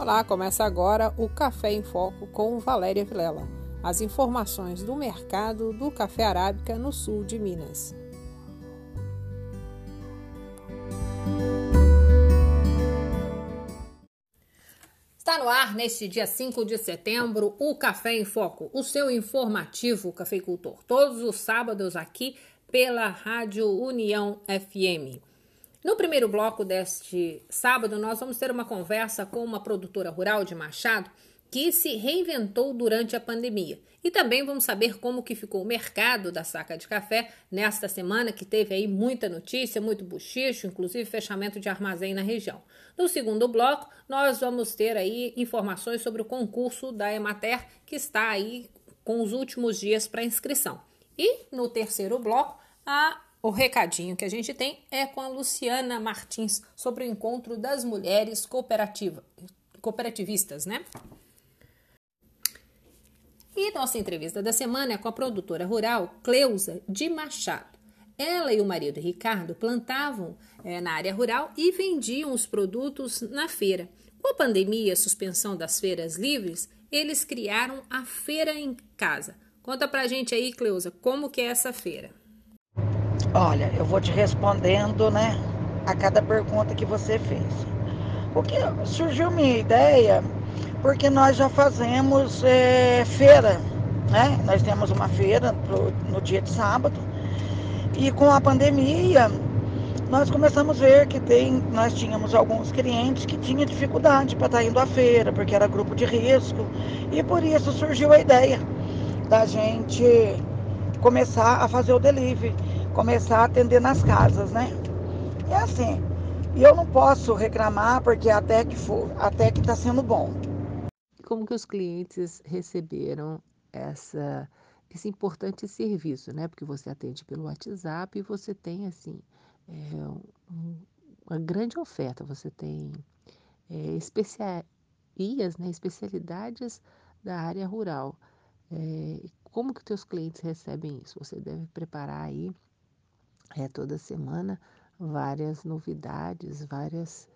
Olá, começa agora o Café em Foco com Valéria Vilela. As informações do mercado do café arábica no sul de Minas. Está no ar neste dia 5 de setembro o Café em Foco, o seu informativo cafeicultor. Todos os sábados aqui pela Rádio União FM. No primeiro bloco deste sábado, nós vamos ter uma conversa com uma produtora rural de Machado que se reinventou durante a pandemia. E também vamos saber como que ficou o mercado da saca de café nesta semana, que teve aí muita notícia, muito buchicho, inclusive fechamento de armazém na região. No segundo bloco, nós vamos ter aí informações sobre o concurso da Emater, que está aí com os últimos dias para inscrição. E no terceiro bloco, a o recadinho que a gente tem é com a Luciana Martins sobre o encontro das mulheres cooperativa, cooperativistas, né? E nossa entrevista da semana é com a produtora rural Cleusa de Machado. Ela e o marido Ricardo plantavam é, na área rural e vendiam os produtos na feira. Com a pandemia e a suspensão das feiras livres, eles criaram a Feira em Casa. Conta pra gente aí, Cleusa, como que é essa feira? Olha, eu vou te respondendo, né, a cada pergunta que você fez. O que surgiu minha ideia, porque nós já fazemos é, feira, né? Nós temos uma feira pro, no dia de sábado e com a pandemia nós começamos a ver que tem, nós tínhamos alguns clientes que tinham dificuldade para estar tá indo à feira, porque era grupo de risco, e por isso surgiu a ideia da gente começar a fazer o delivery começar a atender nas casas, né? E assim, e eu não posso reclamar porque até que for, até que está sendo bom. Como que os clientes receberam essa esse importante serviço, né? Porque você atende pelo WhatsApp e você tem assim é, um, uma grande oferta. Você tem é, especiarias, né? Especialidades da área rural. É, como que teus clientes recebem isso? Você deve preparar aí é, toda semana várias novidades, várias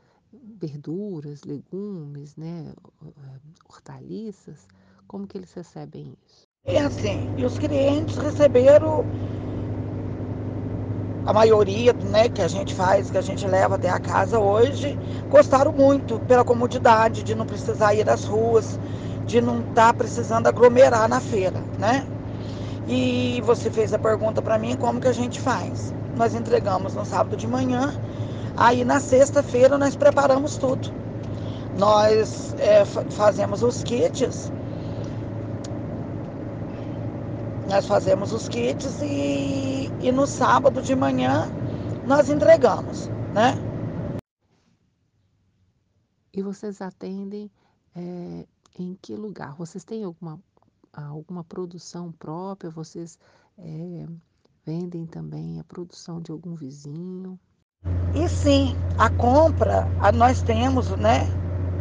verduras, legumes, né, hortaliças. Como que eles recebem isso? É assim, e os clientes receberam a maioria, né, que a gente faz, que a gente leva até a casa hoje, gostaram muito pela comodidade de não precisar ir às ruas, de não estar tá precisando aglomerar na feira, né? E você fez a pergunta para mim como que a gente faz nós entregamos no sábado de manhã. Aí na sexta-feira nós preparamos tudo. Nós é, fazemos os kits. Nós fazemos os kits e, e no sábado de manhã nós entregamos, né? E vocês atendem é, em que lugar? Vocês têm alguma, alguma produção própria? Vocês é, Vendem também a produção de algum vizinho? E sim, a compra, a, nós temos, né,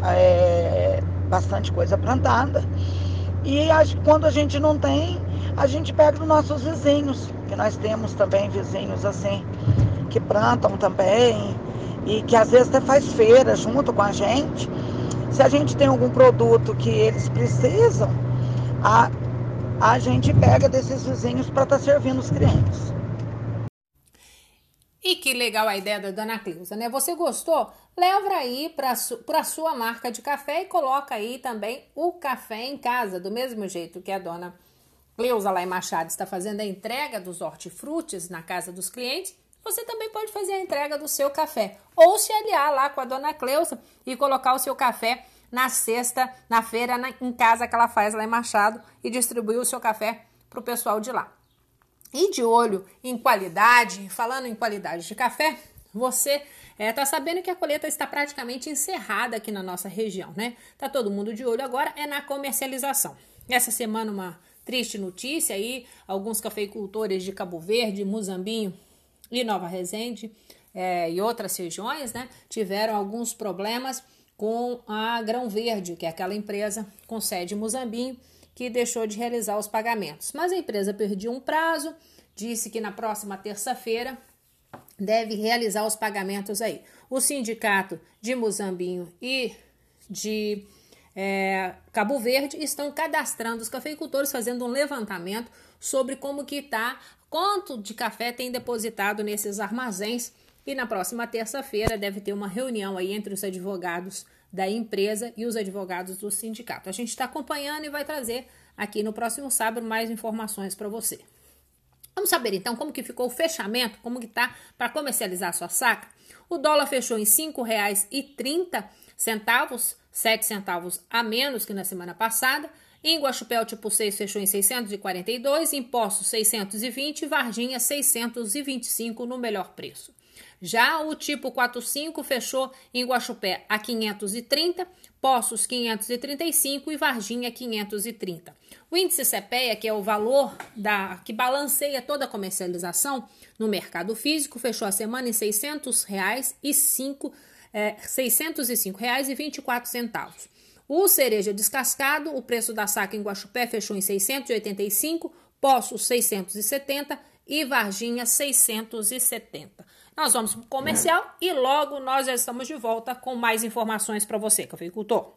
é, bastante coisa plantada. E a, quando a gente não tem, a gente pega dos nossos vizinhos, que nós temos também vizinhos assim, que plantam também, e que às vezes até faz feira junto com a gente. Se a gente tem algum produto que eles precisam, a, a gente pega desses vizinhos para estar tá servindo os clientes. E que legal a ideia da Dona Cleusa, né? Você gostou? Leva aí para a sua marca de café e coloca aí também o café em casa, do mesmo jeito que a Dona Cleusa lá em Machado está fazendo a entrega dos hortifrutis na casa dos clientes. Você também pode fazer a entrega do seu café ou se aliar lá com a Dona Cleusa e colocar o seu café na sexta, na feira, na, em casa que ela faz lá em Machado e distribuir o seu café para o pessoal de lá. E de olho em qualidade, falando em qualidade de café, você está é, tá sabendo que a colheita está praticamente encerrada aqui na nossa região, né? Tá todo mundo de olho agora é na comercialização. Essa semana uma triste notícia aí, alguns cafeicultores de Cabo Verde, Muzambinho e Nova Resende é, e outras regiões, né, tiveram alguns problemas com a Grão Verde, que é aquela empresa com sede em Muzambinho, que deixou de realizar os pagamentos. Mas a empresa perdeu um prazo, disse que na próxima terça-feira deve realizar os pagamentos aí. O sindicato de Muzambinho e de é, Cabo Verde estão cadastrando os cafeicultores, fazendo um levantamento sobre como que está, quanto de café tem depositado nesses armazéns. E na próxima terça-feira deve ter uma reunião aí entre os advogados da empresa e os advogados do sindicato. A gente está acompanhando e vai trazer aqui no próximo sábado mais informações para você. Vamos saber então como que ficou o fechamento, como que tá para comercializar a sua saca? O dólar fechou em R$ 5,30, 7 centavos a menos que na semana passada. Em Guaxupé, tipo 6 fechou em 642, impostos 620 Varginha 625 no melhor preço. Já o tipo 45 fechou em Guaxupé a 530, Poços 535 e Varginha 530. O índice CPEA, que é o valor da que balanceia toda a comercialização no mercado físico, fechou a semana em 600 reais e cinco, é, R$ 605,24 centavos. O cereja descascado, o preço da saca em Guaxupé fechou em 685, Poços 670 e Varginha 670. Nós vamos para o comercial e logo nós já estamos de volta com mais informações para você, cafeicultor.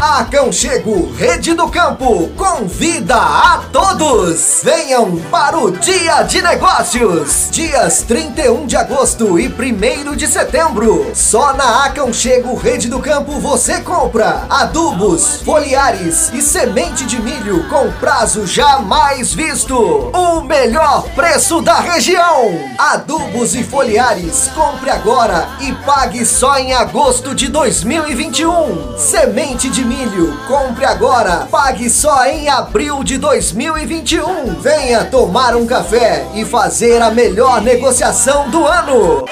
Aconchego Rede do Campo convida a todos! Venham para o Dia de Negócios! Dias 31 de agosto e 1 de setembro. Só na Aconchego Rede do Campo você compra adubos, foliares e semente de milho com prazo jamais visto. O melhor preço da região. Adubos e foliares, compre agora e pague só em agosto de 2021. Semente de milho. Compre agora, pague só em abril de 2021. Venha tomar um café e fazer a melhor negociação do ano.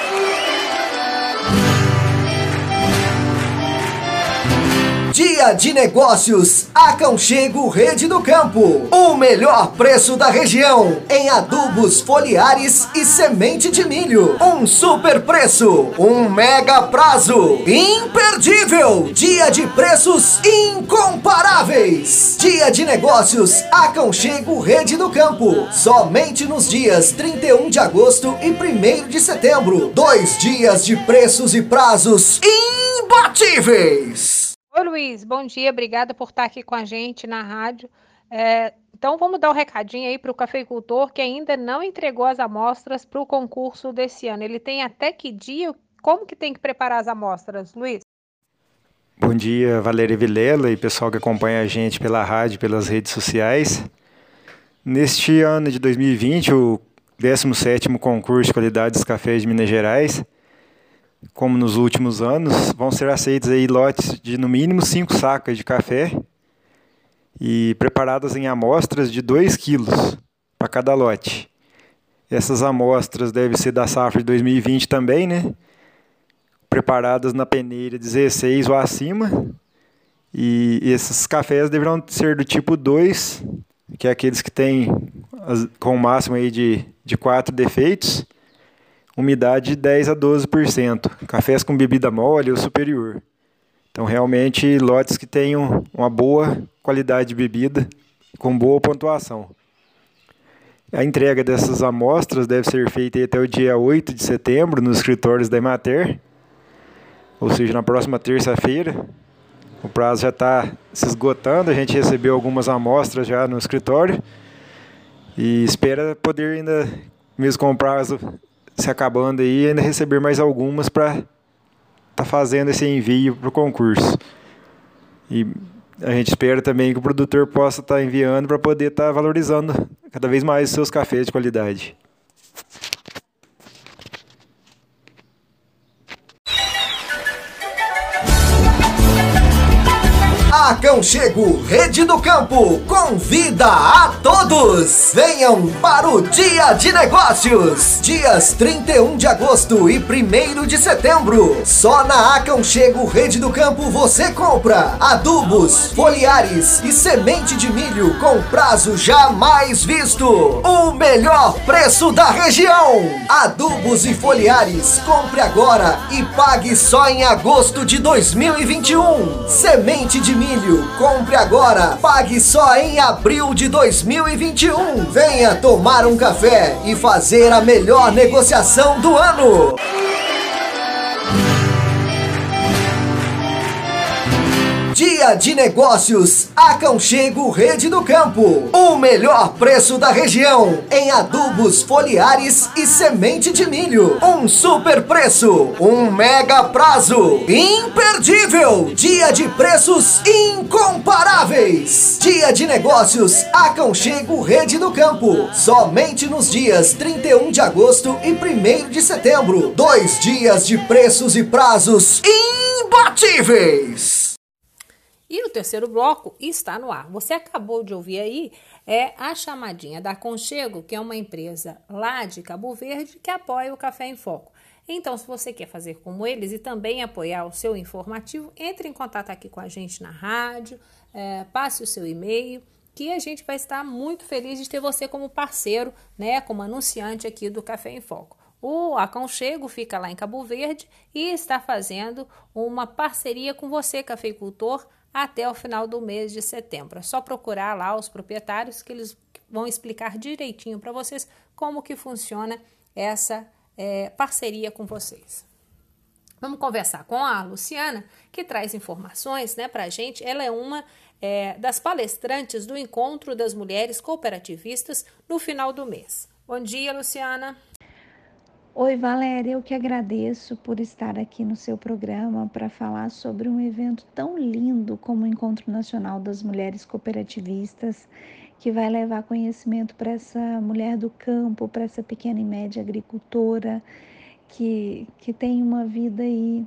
Dia de Negócios, Aconchego Rede do Campo. O melhor preço da região em adubos foliares e semente de milho. Um super preço, um mega prazo. Imperdível! Dia de preços incomparáveis. Dia de Negócios, Aconchego Rede do Campo. Somente nos dias 31 de agosto e 1 de setembro. Dois dias de preços e prazos imbatíveis. Oi, Luiz, bom dia, obrigada por estar aqui com a gente na rádio. É, então, vamos dar um recadinho aí para o cafeicultor que ainda não entregou as amostras para o concurso desse ano. Ele tem até que dia? Como que tem que preparar as amostras, Luiz? Bom dia, Valéria Vilela e pessoal que acompanha a gente pela rádio, pelas redes sociais. Neste ano de 2020, o 17º concurso de qualidades cafés de Minas Gerais como nos últimos anos, vão ser aceitos aí lotes de no mínimo 5 sacas de café e preparadas em amostras de 2 quilos para cada lote. Essas amostras devem ser da safra de 2020 também, né? Preparadas na peneira 16 ou acima. E esses cafés deverão ser do tipo 2, que é aqueles que têm com o máximo aí de, de 4 defeitos umidade de 10 a 12%. Cafés com bebida mole ou superior. Então, realmente, lotes que tenham uma boa qualidade de bebida, com boa pontuação. A entrega dessas amostras deve ser feita até o dia 8 de setembro nos escritórios da Emater, ou seja, na próxima terça-feira. O prazo já está se esgotando, a gente recebeu algumas amostras já no escritório e espera poder ainda, mesmo com o prazo se acabando aí, ainda receber mais algumas para estar tá fazendo esse envio para o concurso. E a gente espera também que o produtor possa estar tá enviando para poder estar tá valorizando cada vez mais os seus cafés de qualidade. Aconchego Rede do Campo convida a todos! Venham para o Dia de Negócios! Dias 31 de agosto e 1 de setembro. Só na Aconchego Rede do Campo você compra adubos, foliares e semente de milho com prazo jamais visto. O melhor preço da região. Adubos e foliares, compre agora e pague só em agosto de 2021. Semente de milho. Compre agora, pague só em abril de 2021. Venha tomar um café e fazer a melhor negociação do ano. Dia de Negócios, Aconchego Rede do Campo. O melhor preço da região em adubos foliares e semente de milho. Um super preço, um mega prazo. Imperdível! Dia de preços incomparáveis. Dia de Negócios, Aconchego Rede do Campo. Somente nos dias 31 de agosto e 1 de setembro. Dois dias de preços e prazos imbatíveis. E o terceiro bloco está no ar. Você acabou de ouvir aí é a chamadinha da Conchego, que é uma empresa lá de Cabo Verde que apoia o Café em Foco. Então, se você quer fazer como eles e também apoiar o seu informativo, entre em contato aqui com a gente na rádio, é, passe o seu e-mail, que a gente vai estar muito feliz de ter você como parceiro, né, como anunciante aqui do Café em Foco. O Aconchego fica lá em Cabo Verde e está fazendo uma parceria com você, cafeicultor, até o final do mês de setembro. É só procurar lá os proprietários que eles vão explicar direitinho para vocês como que funciona essa é, parceria com vocês. Vamos conversar com a Luciana, que traz informações né, para a gente. Ela é uma é, das palestrantes do Encontro das Mulheres Cooperativistas no final do mês. Bom dia, Luciana. Oi, Valéria, eu que agradeço por estar aqui no seu programa para falar sobre um evento tão lindo como o Encontro Nacional das Mulheres Cooperativistas, que vai levar conhecimento para essa mulher do campo, para essa pequena e média agricultora que, que tem uma vida aí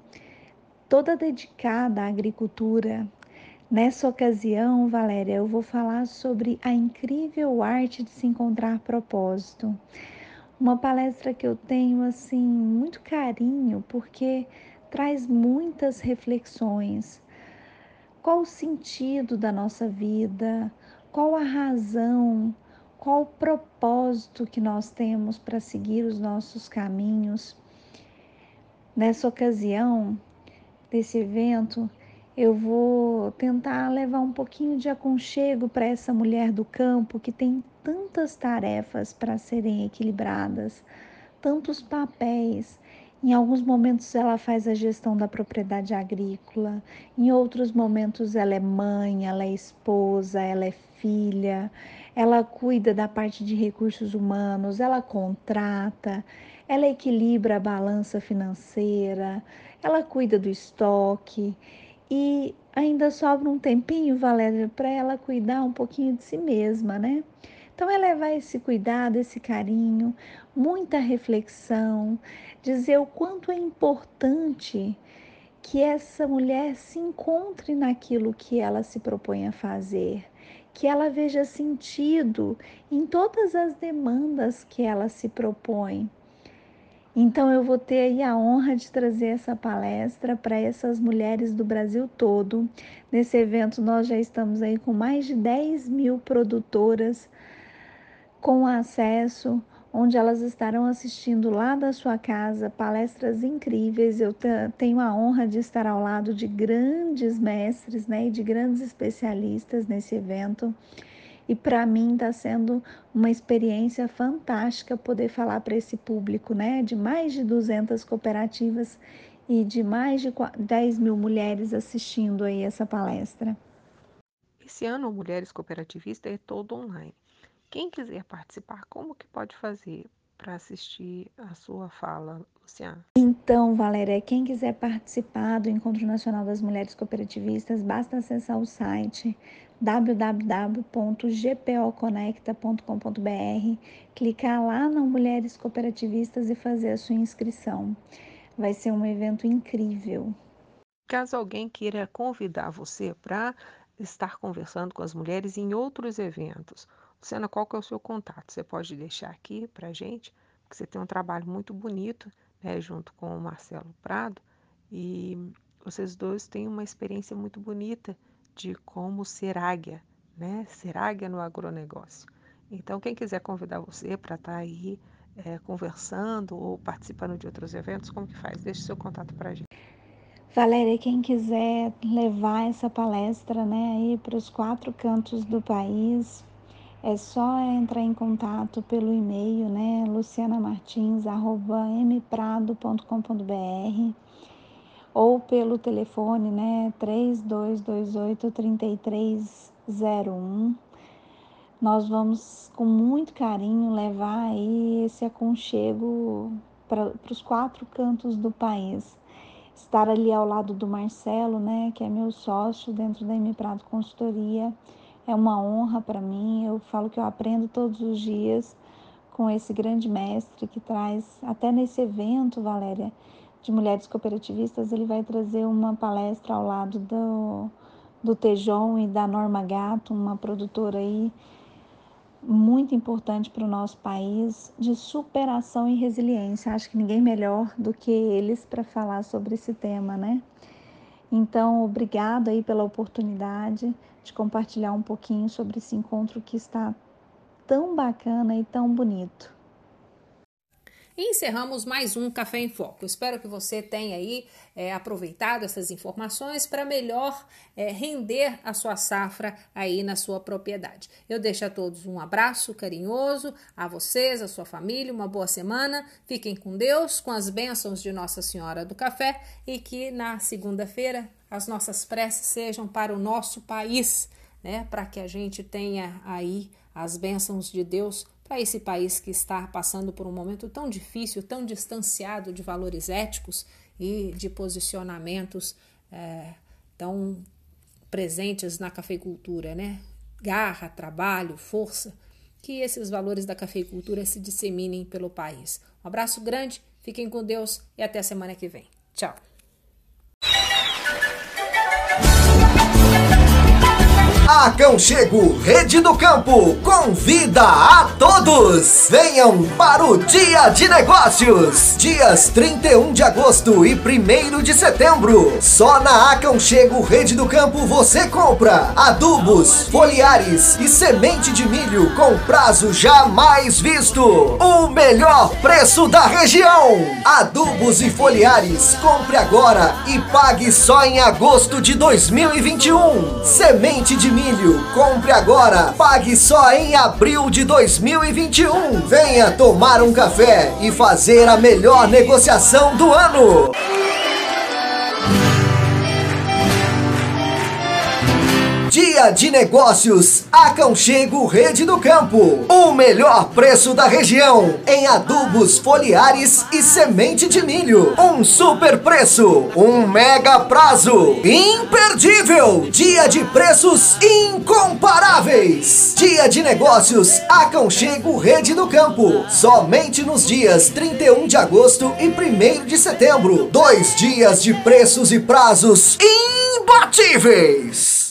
toda dedicada à agricultura. Nessa ocasião, Valéria, eu vou falar sobre a incrível arte de se encontrar propósito uma palestra que eu tenho assim muito carinho porque traz muitas reflexões. Qual o sentido da nossa vida? Qual a razão? Qual o propósito que nós temos para seguir os nossos caminhos? Nessa ocasião, desse evento, eu vou tentar levar um pouquinho de aconchego para essa mulher do campo que tem tantas tarefas para serem equilibradas, tantos papéis. Em alguns momentos ela faz a gestão da propriedade agrícola, em outros momentos ela é mãe, ela é esposa, ela é filha, ela cuida da parte de recursos humanos, ela contrata, ela equilibra a balança financeira, ela cuida do estoque e ainda sobra um tempinho, Valéria, para ela cuidar um pouquinho de si mesma, né? Então é levar esse cuidado, esse carinho, muita reflexão, dizer o quanto é importante que essa mulher se encontre naquilo que ela se propõe a fazer, que ela veja sentido em todas as demandas que ela se propõe então eu vou ter aí a honra de trazer essa palestra para essas mulheres do Brasil todo. Nesse evento nós já estamos aí com mais de 10 mil produtoras com acesso, onde elas estarão assistindo lá da sua casa palestras incríveis. Eu tenho a honra de estar ao lado de grandes mestres né, e de grandes especialistas nesse evento. E para mim está sendo uma experiência fantástica poder falar para esse público, né? De mais de 200 cooperativas e de mais de 10 mil mulheres assistindo aí essa palestra. Esse ano Mulheres Cooperativistas é todo online. Quem quiser participar, como que pode fazer para assistir a sua fala, Luciana? Então, Valéria, quem quiser participar do Encontro Nacional das Mulheres Cooperativistas, basta acessar o site www.gpoconecta.com.br, clicar lá no Mulheres Cooperativistas e fazer a sua inscrição. Vai ser um evento incrível. Caso alguém queira convidar você para estar conversando com as mulheres em outros eventos, Luciana, qual que é o seu contato? Você pode deixar aqui para a gente, porque você tem um trabalho muito bonito, né, junto com o Marcelo Prado, e vocês dois têm uma experiência muito bonita de como ser águia, né? Ser águia no agronegócio. Então, quem quiser convidar você para estar tá aí é, conversando ou participando de outros eventos, como que faz? Deixe seu contato para a gente. Valéria, quem quiser levar essa palestra né, para os quatro cantos do país, é só entrar em contato pelo e-mail, né, lucianamartins.mprado.com.br ou pelo telefone, né, 3228 3301. Nós vamos com muito carinho levar aí esse aconchego para os quatro cantos do país. Estar ali ao lado do Marcelo, né, que é meu sócio dentro da M Prado Consultoria, é uma honra para mim. Eu falo que eu aprendo todos os dias com esse grande mestre que traz, até nesse evento, Valéria, de mulheres cooperativistas, ele vai trazer uma palestra ao lado do, do Tejon e da Norma Gato, uma produtora aí muito importante para o nosso país de superação e resiliência. Acho que ninguém melhor do que eles para falar sobre esse tema, né? Então, obrigado aí pela oportunidade de compartilhar um pouquinho sobre esse encontro que está tão bacana e tão bonito. Encerramos mais um Café em Foco. espero que você tenha aí é, aproveitado essas informações para melhor é, render a sua safra aí na sua propriedade. Eu deixo a todos um abraço carinhoso, a vocês, a sua família, uma boa semana. Fiquem com Deus, com as bênçãos de Nossa Senhora do Café e que na segunda-feira as nossas preces sejam para o nosso país, né? Para que a gente tenha aí as bênçãos de Deus para esse país que está passando por um momento tão difícil, tão distanciado de valores éticos e de posicionamentos é, tão presentes na cafeicultura, né? Garra, trabalho, força, que esses valores da cafeicultura se disseminem pelo país. Um abraço grande, fiquem com Deus e até a semana que vem. Tchau. Aconchego Rede do Campo convida a todos! Venham para o Dia de Negócios! Dias 31 de agosto e 1 de setembro. Só na Aconchego Rede do Campo você compra adubos, foliares e semente de milho com prazo jamais visto. O melhor preço da região. Adubos e foliares, compre agora e pague só em agosto de 2021. Semente de milho. Compre agora, pague só em abril de 2021. Venha tomar um café e fazer a melhor negociação do ano. Dia de Negócios, Aconchego Rede do Campo. O melhor preço da região em adubos foliares e semente de milho. Um super preço, um mega prazo. Imperdível! Dia de preços incomparáveis. Dia de Negócios, Aconchego Rede do Campo. Somente nos dias 31 de agosto e 1 de setembro. Dois dias de preços e prazos imbatíveis.